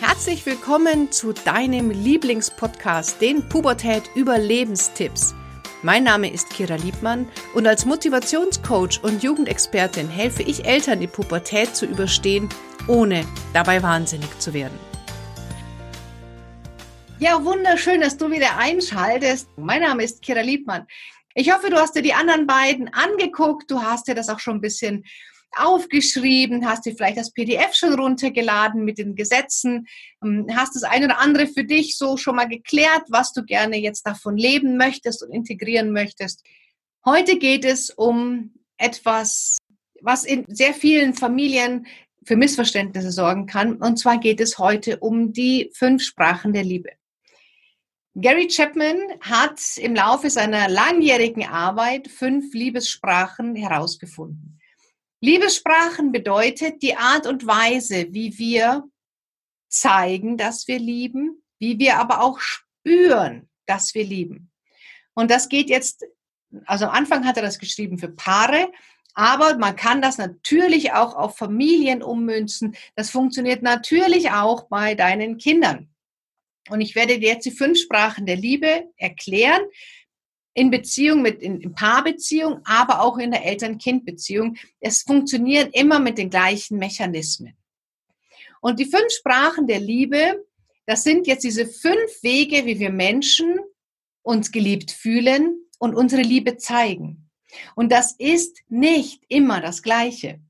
Herzlich willkommen zu deinem Lieblingspodcast, den Pubertät Überlebenstipps. Mein Name ist Kira Liebmann und als Motivationscoach und Jugendexpertin helfe ich Eltern, die Pubertät zu überstehen, ohne dabei wahnsinnig zu werden. Ja, wunderschön, dass du wieder einschaltest. Mein Name ist Kira Liebmann. Ich hoffe, du hast dir die anderen beiden angeguckt. Du hast dir das auch schon ein bisschen aufgeschrieben, hast dir vielleicht das PDF schon runtergeladen mit den Gesetzen, ähm, hast das eine oder andere für dich so schon mal geklärt, was du gerne jetzt davon leben möchtest und integrieren möchtest. Heute geht es um etwas, was in sehr vielen Familien für Missverständnisse sorgen kann. Und zwar geht es heute um die fünf Sprachen der Liebe. Gary Chapman hat im Laufe seiner langjährigen Arbeit fünf Liebessprachen herausgefunden. Liebessprachen bedeutet die Art und Weise, wie wir zeigen, dass wir lieben, wie wir aber auch spüren, dass wir lieben. Und das geht jetzt, also am Anfang hat er das geschrieben für Paare, aber man kann das natürlich auch auf Familien ummünzen. Das funktioniert natürlich auch bei deinen Kindern. Und ich werde dir jetzt die fünf Sprachen der Liebe erklären in Beziehung mit, in, in Paarbeziehung, aber auch in der Eltern-Kind-Beziehung. Es funktioniert immer mit den gleichen Mechanismen. Und die fünf Sprachen der Liebe, das sind jetzt diese fünf Wege, wie wir Menschen uns geliebt fühlen und unsere Liebe zeigen. Und das ist nicht immer das Gleiche.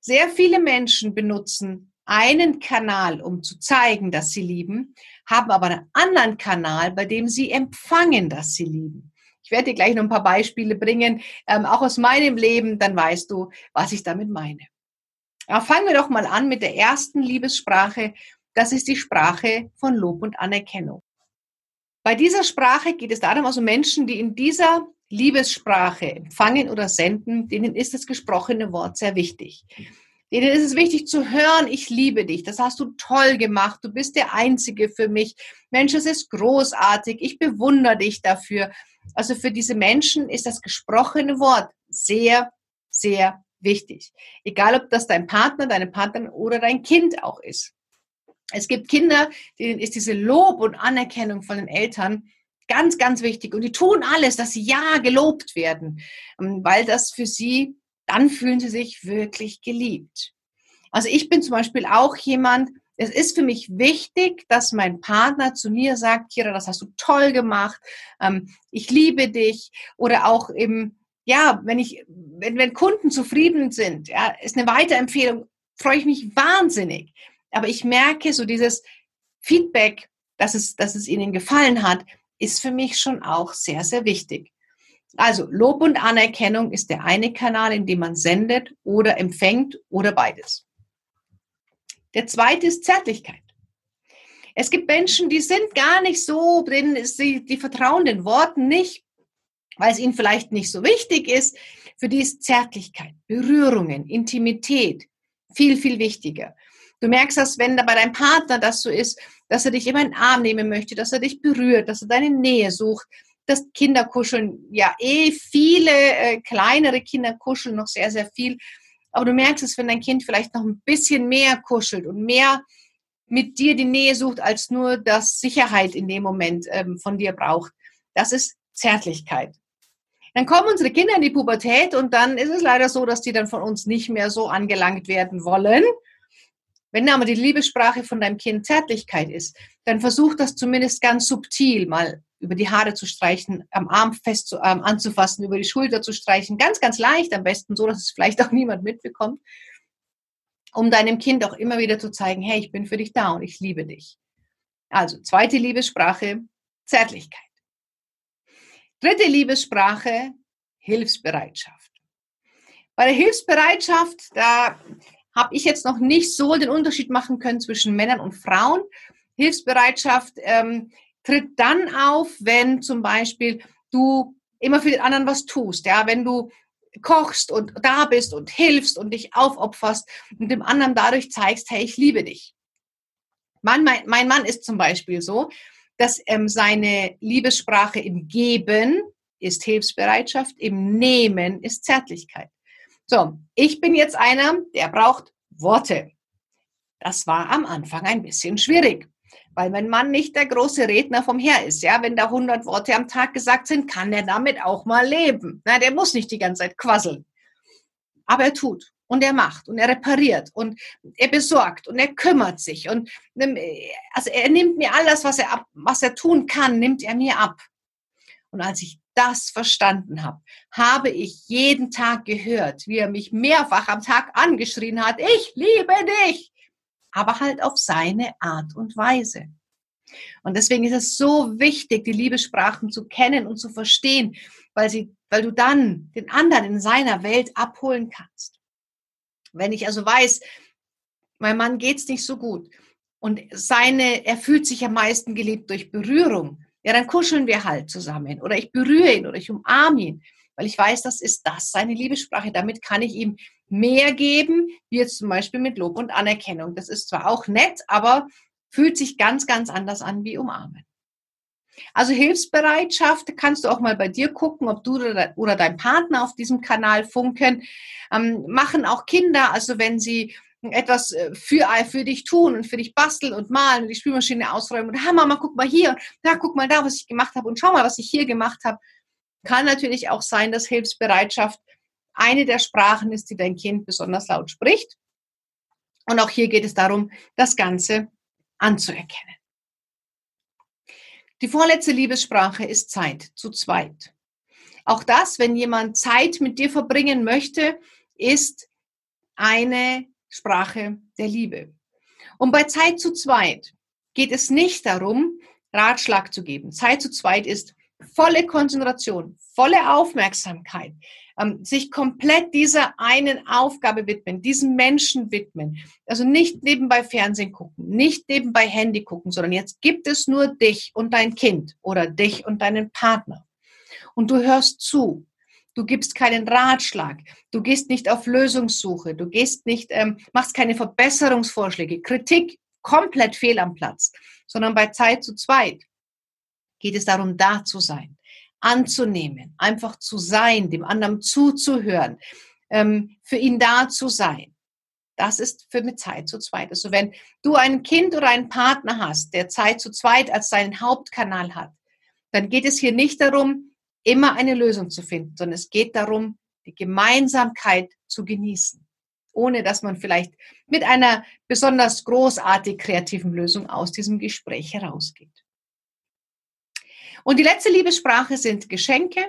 Sehr viele Menschen benutzen einen Kanal, um zu zeigen, dass sie lieben, haben aber einen anderen Kanal, bei dem sie empfangen, dass sie lieben. Ich werde dir gleich noch ein paar Beispiele bringen, ähm, auch aus meinem Leben, dann weißt du, was ich damit meine. Aber fangen wir doch mal an mit der ersten Liebessprache. Das ist die Sprache von Lob und Anerkennung. Bei dieser Sprache geht es darum, also Menschen, die in dieser Liebessprache empfangen oder senden, denen ist das gesprochene Wort sehr wichtig. Denen ist es wichtig zu hören, ich liebe dich, das hast du toll gemacht, du bist der Einzige für mich. Mensch, es ist großartig, ich bewundere dich dafür. Also für diese Menschen ist das gesprochene Wort sehr, sehr wichtig. Egal, ob das dein Partner, deine Partnerin oder dein Kind auch ist. Es gibt Kinder, denen ist diese Lob und Anerkennung von den Eltern ganz, ganz wichtig. Und die tun alles, dass sie ja gelobt werden, ähm, weil das für sie, dann fühlen sie sich wirklich geliebt. Also ich bin zum Beispiel auch jemand, es ist für mich wichtig, dass mein Partner zu mir sagt, Kira, das hast du toll gemacht, ähm, ich liebe dich. Oder auch eben, ja, wenn ich, wenn, wenn Kunden zufrieden sind, ja, ist eine Weiterempfehlung, freue ich mich wahnsinnig. Aber ich merke so dieses Feedback, dass es, dass es ihnen gefallen hat, ist für mich schon auch sehr, sehr wichtig. Also Lob und Anerkennung ist der eine Kanal, in dem man sendet oder empfängt oder beides. Der zweite ist Zärtlichkeit. Es gibt Menschen, die sind gar nicht so, denen sie, die vertrauen den Worten nicht, weil es ihnen vielleicht nicht so wichtig ist. Für die ist Zärtlichkeit, Berührungen, Intimität viel, viel wichtiger. Du merkst das, wenn da bei deinem Partner das so ist, dass er dich immer in den Arm nehmen möchte, dass er dich berührt, dass er deine Nähe sucht, dass Kinder kuscheln, ja, eh viele äh, kleinere Kinder kuscheln noch sehr, sehr viel. Aber du merkst es, wenn dein Kind vielleicht noch ein bisschen mehr kuschelt und mehr mit dir die Nähe sucht, als nur das Sicherheit in dem Moment ähm, von dir braucht. Das ist Zärtlichkeit. Dann kommen unsere Kinder in die Pubertät und dann ist es leider so, dass die dann von uns nicht mehr so angelangt werden wollen. Wenn aber die Liebessprache von deinem Kind Zärtlichkeit ist, dann versuch das zumindest ganz subtil mal über die Haare zu streichen, am Arm fest zu, ähm, anzufassen, über die Schulter zu streichen. Ganz, ganz leicht, am besten so, dass es vielleicht auch niemand mitbekommt, um deinem Kind auch immer wieder zu zeigen, hey, ich bin für dich da und ich liebe dich. Also, zweite Liebessprache, Zärtlichkeit. Dritte Liebessprache, Hilfsbereitschaft. Bei der Hilfsbereitschaft, da habe ich jetzt noch nicht so den Unterschied machen können zwischen Männern und Frauen. Hilfsbereitschaft ähm, tritt dann auf, wenn zum Beispiel du immer für den anderen was tust. Ja, wenn du kochst und da bist und hilfst und dich aufopferst und dem anderen dadurch zeigst, hey, ich liebe dich. Mein, mein, mein Mann ist zum Beispiel so, dass ähm, seine Liebessprache im Geben ist Hilfsbereitschaft, im Nehmen ist Zärtlichkeit. So, ich bin jetzt einer, der braucht Worte. Das war am Anfang ein bisschen schwierig, weil mein Mann nicht der große Redner vom Her ist. Ja, wenn da 100 Worte am Tag gesagt sind, kann er damit auch mal leben. Na, der muss nicht die ganze Zeit quasseln. Aber er tut und er macht und er repariert und er besorgt und er kümmert sich und also er nimmt mir alles, was er ab, was er tun kann, nimmt er mir ab. Und als ich das verstanden habe, habe ich jeden Tag gehört, wie er mich mehrfach am Tag angeschrien hat, ich liebe dich, aber halt auf seine Art und Weise. Und deswegen ist es so wichtig, die Liebessprachen zu kennen und zu verstehen, weil, sie, weil du dann den anderen in seiner Welt abholen kannst. Wenn ich also weiß, mein Mann geht's nicht so gut und seine, er fühlt sich am meisten geliebt durch Berührung, ja, dann kuscheln wir halt zusammen oder ich berühre ihn oder ich umarme ihn, weil ich weiß, das ist das seine Liebessprache. Damit kann ich ihm mehr geben, wie jetzt zum Beispiel mit Lob und Anerkennung. Das ist zwar auch nett, aber fühlt sich ganz, ganz anders an wie umarmen. Also Hilfsbereitschaft kannst du auch mal bei dir gucken, ob du oder dein Partner auf diesem Kanal funken. Ähm, machen auch Kinder, also wenn sie etwas äh, für, für dich tun und für dich basteln und malen und die Spülmaschine ausräumen und, ha Mama, guck mal hier da, guck mal da, was ich gemacht habe und schau mal, was ich hier gemacht habe. Kann natürlich auch sein, dass Hilfsbereitschaft eine der Sprachen ist, die dein Kind besonders laut spricht. Und auch hier geht es darum, das Ganze anzuerkennen. Die vorletzte Liebessprache ist Zeit zu zweit. Auch das, wenn jemand Zeit mit dir verbringen möchte, ist eine Sprache der Liebe. Und bei Zeit zu zweit geht es nicht darum, Ratschlag zu geben. Zeit zu zweit ist volle Konzentration, volle Aufmerksamkeit, ähm, sich komplett dieser einen Aufgabe widmen, diesem Menschen widmen. Also nicht nebenbei Fernsehen gucken, nicht nebenbei Handy gucken, sondern jetzt gibt es nur dich und dein Kind oder dich und deinen Partner. Und du hörst zu. Du gibst keinen Ratschlag. Du gehst nicht auf Lösungssuche. Du gehst nicht, ähm, machst keine Verbesserungsvorschläge. Kritik komplett fehl am Platz, sondern bei Zeit zu zweit geht es darum, da zu sein, anzunehmen, einfach zu sein, dem anderen zuzuhören, ähm, für ihn da zu sein. Das ist für mit Zeit zu zweit. Also wenn du ein Kind oder einen Partner hast, der Zeit zu zweit als seinen Hauptkanal hat, dann geht es hier nicht darum, immer eine Lösung zu finden, sondern es geht darum, die Gemeinsamkeit zu genießen, ohne dass man vielleicht mit einer besonders großartig kreativen Lösung aus diesem Gespräch herausgeht. Und die letzte Liebessprache sind Geschenke.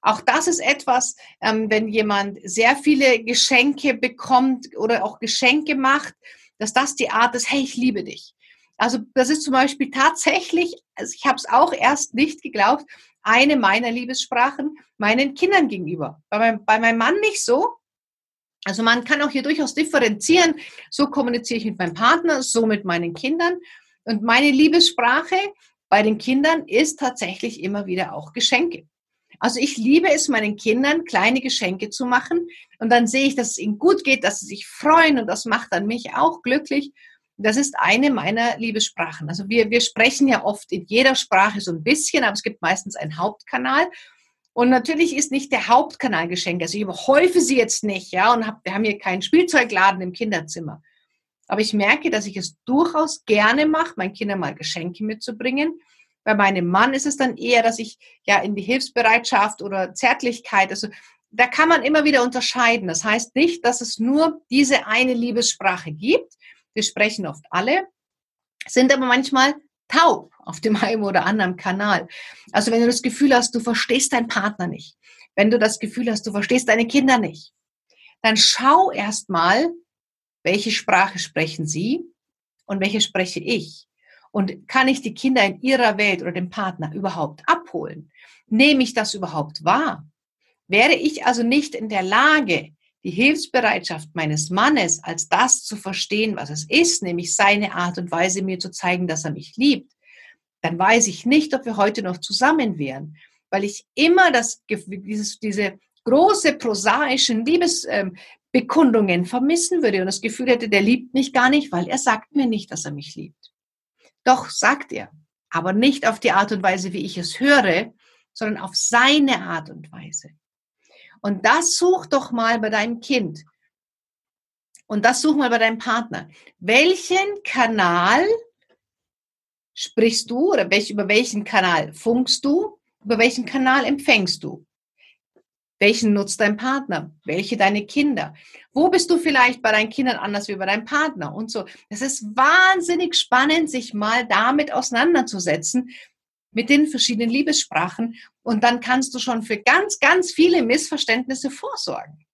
Auch das ist etwas, ähm, wenn jemand sehr viele Geschenke bekommt oder auch Geschenke macht, dass das die Art ist, hey, ich liebe dich. Also das ist zum Beispiel tatsächlich, also ich habe es auch erst nicht geglaubt, eine meiner Liebessprachen meinen Kindern gegenüber. Bei, mein, bei meinem Mann nicht so. Also man kann auch hier durchaus differenzieren. So kommuniziere ich mit meinem Partner, so mit meinen Kindern. Und meine Liebessprache bei den Kindern ist tatsächlich immer wieder auch Geschenke. Also ich liebe es, meinen Kindern kleine Geschenke zu machen. Und dann sehe ich, dass es ihnen gut geht, dass sie sich freuen. Und das macht dann mich auch glücklich. Das ist eine meiner Liebessprachen. Also wir, wir sprechen ja oft in jeder Sprache so ein bisschen, aber es gibt meistens einen Hauptkanal. Und natürlich ist nicht der Hauptkanal Geschenke. Also ich überhäufe sie jetzt nicht, ja, und hab, wir haben hier keinen Spielzeugladen im Kinderzimmer. Aber ich merke, dass ich es durchaus gerne mache, meinen Kindern mal Geschenke mitzubringen. Bei meinem Mann ist es dann eher, dass ich ja in die Hilfsbereitschaft oder Zärtlichkeit, also da kann man immer wieder unterscheiden. Das heißt nicht, dass es nur diese eine Liebessprache gibt, wir sprechen oft alle, sind aber manchmal taub auf dem einen oder anderen Kanal. Also wenn du das Gefühl hast, du verstehst deinen Partner nicht, wenn du das Gefühl hast, du verstehst deine Kinder nicht, dann schau erst mal, welche Sprache sprechen sie und welche spreche ich. Und kann ich die Kinder in ihrer Welt oder den Partner überhaupt abholen? Nehme ich das überhaupt wahr? Wäre ich also nicht in der Lage, die Hilfsbereitschaft meines Mannes als das zu verstehen, was es ist, nämlich seine Art und Weise, mir zu zeigen, dass er mich liebt, dann weiß ich nicht, ob wir heute noch zusammen wären, weil ich immer das, dieses, diese große prosaischen Liebesbekundungen ähm, vermissen würde und das Gefühl hätte, der liebt mich gar nicht, weil er sagt mir nicht, dass er mich liebt. Doch, sagt er, aber nicht auf die Art und Weise, wie ich es höre, sondern auf seine Art und Weise. Und das such doch mal bei deinem Kind. Und das such mal bei deinem Partner. Welchen Kanal sprichst du oder welch, über welchen Kanal funkst du? Über welchen Kanal empfängst du? Welchen nutzt dein Partner? Welche deine Kinder? Wo bist du vielleicht bei deinen Kindern anders wie bei deinem Partner? Und so. Es ist wahnsinnig spannend, sich mal damit auseinanderzusetzen, mit den verschiedenen Liebessprachen. Und dann kannst du schon für ganz, ganz viele Missverständnisse vorsorgen.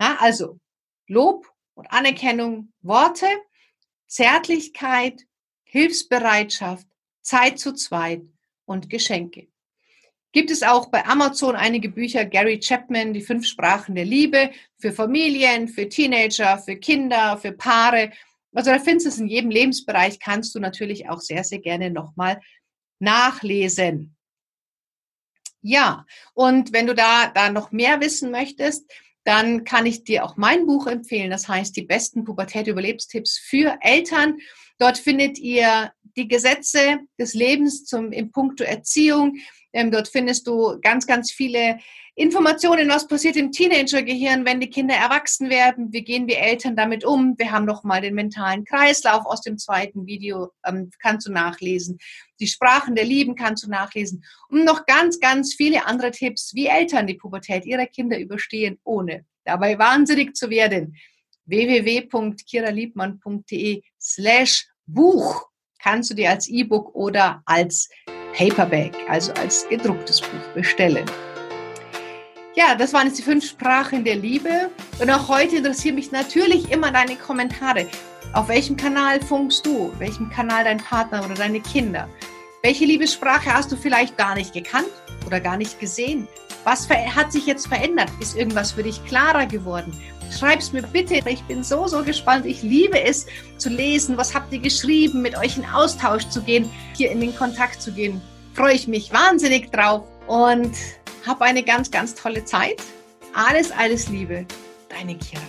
Ja, also Lob und Anerkennung, Worte, Zärtlichkeit, Hilfsbereitschaft, Zeit zu zweit und Geschenke. Gibt es auch bei Amazon einige Bücher, Gary Chapman, die fünf Sprachen der Liebe, für Familien, für Teenager, für Kinder, für Paare. Also da findest du es in jedem Lebensbereich, kannst du natürlich auch sehr, sehr gerne nochmal nachlesen. Ja, und wenn du da, da noch mehr wissen möchtest, dann kann ich dir auch mein Buch empfehlen. Das heißt, die besten Pubertät-Überlebstipps für Eltern. Dort findet ihr die Gesetze des Lebens zum, im Punkto Erziehung. Ähm, dort findest du ganz, ganz viele Informationen, was passiert im Teenagergehirn, wenn die Kinder erwachsen werden, wie gehen wir Eltern damit um. Wir haben noch mal den mentalen Kreislauf aus dem zweiten Video, ähm, kannst du nachlesen. Die Sprachen der Lieben kannst du nachlesen. Und noch ganz, ganz viele andere Tipps, wie Eltern die Pubertät ihrer Kinder überstehen, ohne dabei wahnsinnig zu werden. www.kiraliebmann.de slash Buch kannst du dir als E-Book oder als Paperback, also als gedrucktes Buch bestellen. Ja, das waren jetzt die fünf Sprachen der Liebe. Und auch heute interessieren mich natürlich immer deine Kommentare. Auf welchem Kanal funkst du? Welchem Kanal dein Partner oder deine Kinder? Welche Liebessprache hast du vielleicht gar nicht gekannt oder gar nicht gesehen? Was hat sich jetzt verändert? Ist irgendwas für dich klarer geworden? Schreib's mir bitte. Ich bin so, so gespannt. Ich liebe es zu lesen. Was habt ihr geschrieben? Mit euch in Austausch zu gehen, hier in den Kontakt zu gehen. Freue ich mich wahnsinnig drauf. Und hab eine ganz, ganz tolle Zeit. Alles, alles Liebe. Deine Kira.